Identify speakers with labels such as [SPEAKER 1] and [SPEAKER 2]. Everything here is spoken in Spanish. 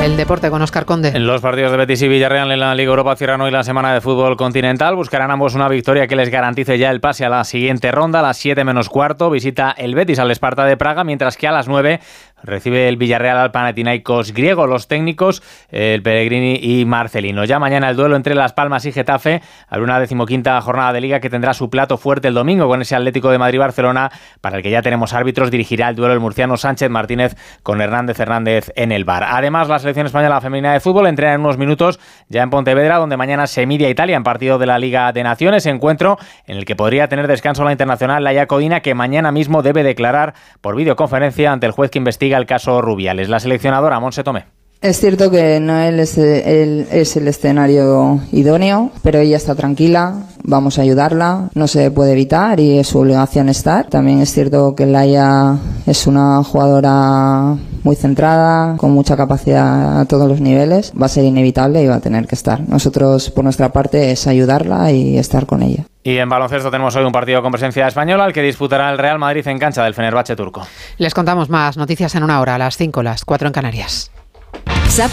[SPEAKER 1] El deporte con Oscar Conde.
[SPEAKER 2] En los partidos de Betis y Villarreal en la Liga Europa cierran hoy la semana de fútbol continental. Buscarán ambos una victoria que les garantice ya el pase a la siguiente ronda. A las 7 menos cuarto visita el Betis al Esparta de Praga, mientras que a las 9 recibe el Villarreal al Panathinaikos griego. Los técnicos, el Pellegrini y Marcelino. Ya mañana el duelo entre Las Palmas y Getafe. Habrá una decimoquinta jornada de Liga que tendrá su plato fuerte el domingo con ese Atlético de Madrid-Barcelona, para el que ya tenemos árbitros. Dirigirá el duelo el murciano Sánchez Martínez con Hernández Hernández en el bar. Además, la selección española femenina de fútbol entrena en unos minutos ya en Pontevedra, donde mañana se mide a Italia en partido de la Liga de Naciones, encuentro en el que podría tener descanso la internacional Laia Codina, que mañana mismo debe declarar por videoconferencia ante el juez que investiga el caso Rubiales. La seleccionadora Monse Tomé.
[SPEAKER 3] Es cierto que no él es, él es el escenario idóneo, pero ella está tranquila, vamos a ayudarla, no se puede evitar y es su obligación estar. También es cierto que Laia es una jugadora muy centrada, con mucha capacidad a todos los niveles, va a ser inevitable y va a tener que estar. Nosotros, por nuestra parte, es ayudarla y estar con ella.
[SPEAKER 2] Y en baloncesto tenemos hoy un partido con presencia española, al que disputará el Real Madrid en cancha del Fenerbahce turco.
[SPEAKER 1] Les contamos más noticias en una hora, a las 5, las 4 en Canarias. Seven